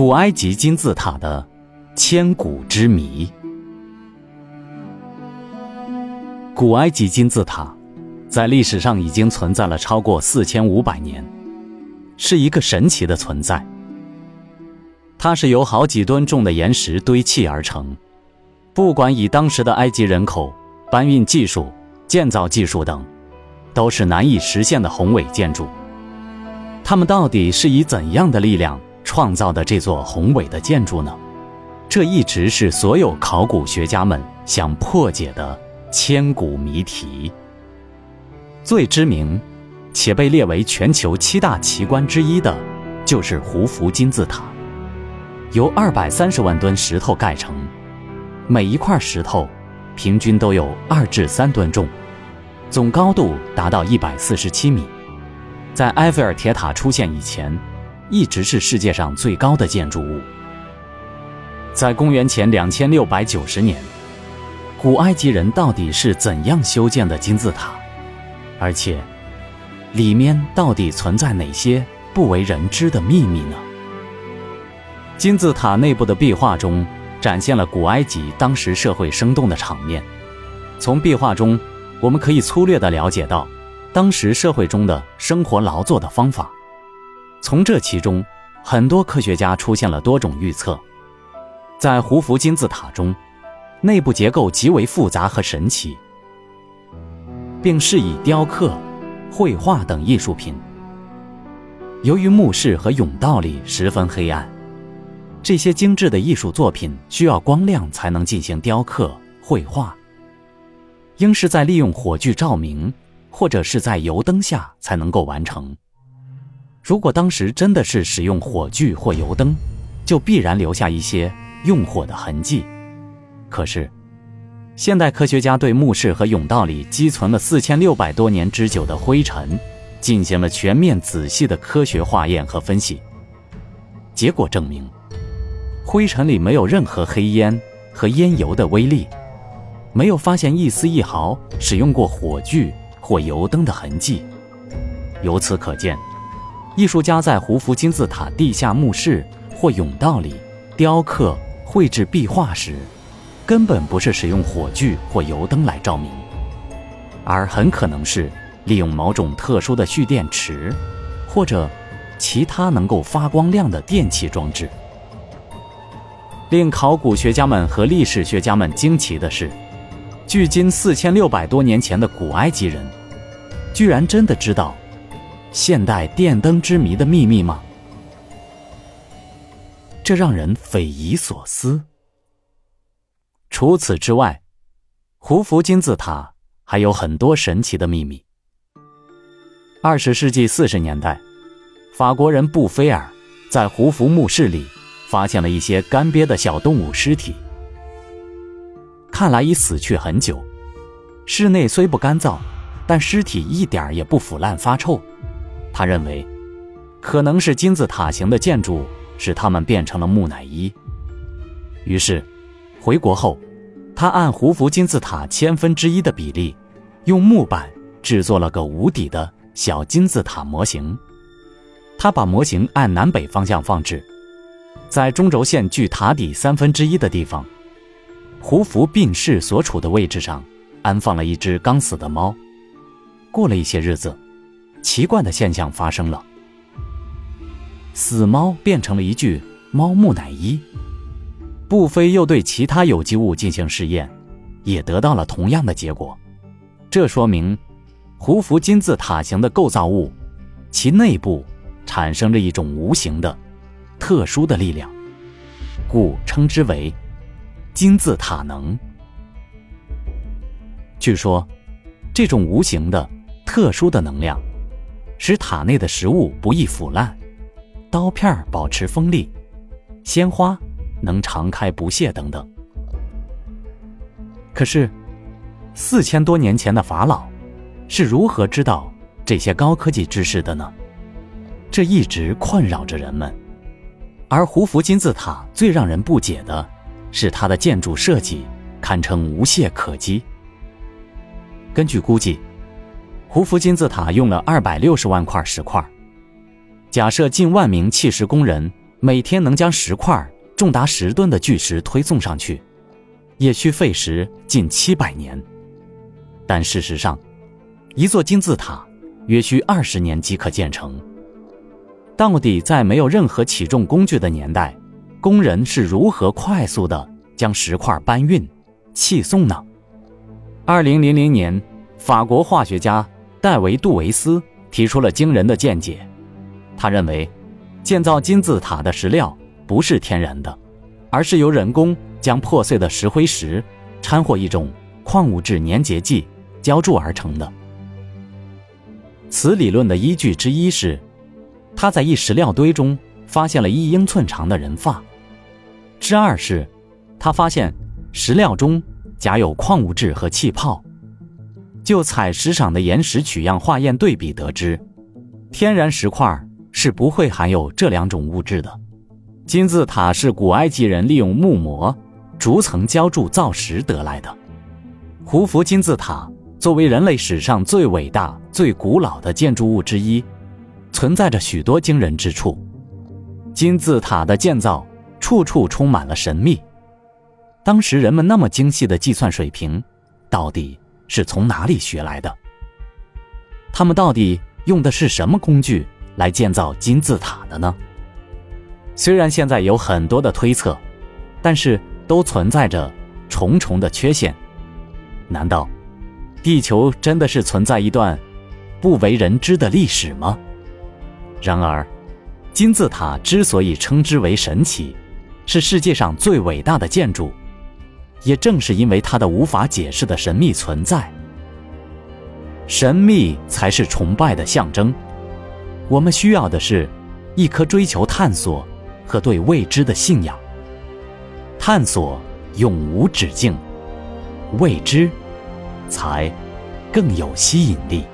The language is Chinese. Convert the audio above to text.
古埃及金字塔的千古之谜。古埃及金字塔在历史上已经存在了超过四千五百年，是一个神奇的存在。它是由好几吨重的岩石堆砌而成，不管以当时的埃及人口、搬运技术、建造技术等，都是难以实现的宏伟建筑。它们到底是以怎样的力量？创造的这座宏伟的建筑呢？这一直是所有考古学家们想破解的千古谜题。最知名，且被列为全球七大奇观之一的，就是胡夫金字塔，由二百三十万吨石头盖成，每一块石头平均都有二至三吨重，总高度达到一百四十七米。在埃菲尔铁塔出现以前。一直是世界上最高的建筑物。在公元前两千六百九十年，古埃及人到底是怎样修建的金字塔？而且，里面到底存在哪些不为人知的秘密呢？金字塔内部的壁画中展现了古埃及当时社会生动的场面。从壁画中，我们可以粗略地了解到当时社会中的生活劳作的方法。从这其中，很多科学家出现了多种预测。在胡夫金字塔中，内部结构极为复杂和神奇，并适以雕刻、绘画等艺术品。由于墓室和甬道里十分黑暗，这些精致的艺术作品需要光亮才能进行雕刻、绘画，应是在利用火炬照明，或者是在油灯下才能够完成。如果当时真的是使用火炬或油灯，就必然留下一些用火的痕迹。可是，现代科学家对墓室和甬道里积存了四千六百多年之久的灰尘，进行了全面仔细的科学化验和分析。结果证明，灰尘里没有任何黑烟和烟油的微粒，没有发现一丝一毫使用过火炬或油灯的痕迹。由此可见。艺术家在胡夫金字塔地下墓室或甬道里雕刻、绘制壁画时，根本不是使用火炬或油灯来照明，而很可能是利用某种特殊的蓄电池，或者其他能够发光亮的电器装置。令考古学家们和历史学家们惊奇的是，距今四千六百多年前的古埃及人，居然真的知道。现代电灯之谜的秘密吗？这让人匪夷所思。除此之外，胡夫金字塔还有很多神奇的秘密。二十世纪四十年代，法国人布菲尔在胡夫墓室里发现了一些干瘪的小动物尸体，看来已死去很久。室内虽不干燥，但尸体一点也不腐烂发臭。他认为，可能是金字塔形的建筑使他们变成了木乃伊。于是，回国后，他按胡夫金字塔千分之一的比例，用木板制作了个无底的小金字塔模型。他把模型按南北方向放置，在中轴线距塔底三分之一的地方，胡夫病逝所处的位置上，安放了一只刚死的猫。过了一些日子。奇怪的现象发生了，死猫变成了一具猫木乃伊。布菲又对其他有机物进行试验，也得到了同样的结果。这说明，胡夫金字塔形的构造物，其内部产生着一种无形的、特殊的力量，故称之为金字塔能。据说，这种无形的、特殊的能量。使塔内的食物不易腐烂，刀片保持锋利，鲜花能常开不谢等等。可是，四千多年前的法老是如何知道这些高科技知识的呢？这一直困扰着人们。而胡夫金字塔最让人不解的是，它的建筑设计堪称无懈可击。根据估计。胡夫金字塔用了二百六十万块石块。假设近万名砌石工人每天能将石块重达十吨的巨石推送上去，也需费时近七百年。但事实上，一座金字塔约需二十年即可建成。到底在没有任何起重工具的年代，工人是如何快速的将石块搬运、砌送呢？二零零零年，法国化学家戴维·杜维斯提出了惊人的见解。他认为，建造金字塔的石料不是天然的，而是由人工将破碎的石灰石掺和一种矿物质粘结剂浇筑而成的。此理论的依据之一是。他在一石料堆中发现了一英寸长的人发。之二是，他发现石料中夹有矿物质和气泡。就采石场的岩石取样化验对比得知，天然石块是不会含有这两种物质的。金字塔是古埃及人利用木模、逐层浇筑造石得来的。胡夫金字塔作为人类史上最伟大、最古老的建筑物之一。存在着许多惊人之处，金字塔的建造处处充满了神秘。当时人们那么精细的计算水平，到底是从哪里学来的？他们到底用的是什么工具来建造金字塔的呢？虽然现在有很多的推测，但是都存在着重重的缺陷。难道地球真的是存在一段不为人知的历史吗？然而，金字塔之所以称之为神奇，是世界上最伟大的建筑，也正是因为它的无法解释的神秘存在。神秘才是崇拜的象征。我们需要的是，一颗追求探索和对未知的信仰。探索永无止境，未知才更有吸引力。